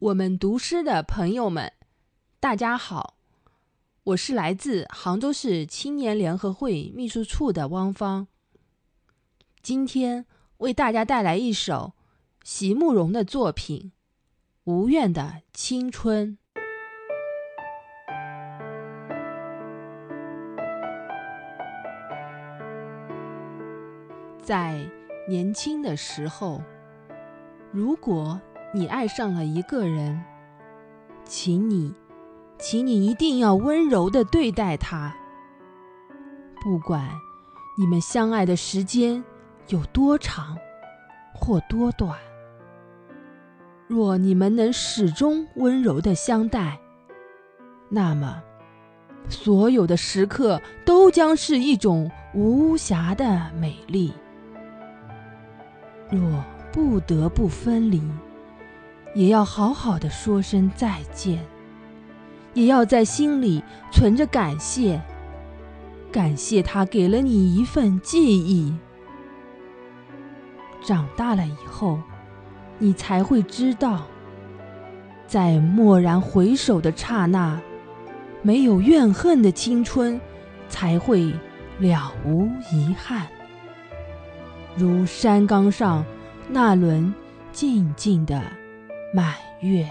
我们读诗的朋友们，大家好，我是来自杭州市青年联合会秘书处的汪芳。今天为大家带来一首席慕容的作品《无怨的青春》。在年轻的时候，如果你爱上了一个人，请你，请你一定要温柔的对待他。不管你们相爱的时间有多长或多短，若你们能始终温柔的相待，那么所有的时刻都将是一种无瑕的美丽。若不得不分离，也要好好的说声再见，也要在心里存着感谢，感谢他给了你一份记忆。长大了以后，你才会知道，在蓦然回首的刹那，没有怨恨的青春，才会了无遗憾。如山岗上那轮静静的。满月。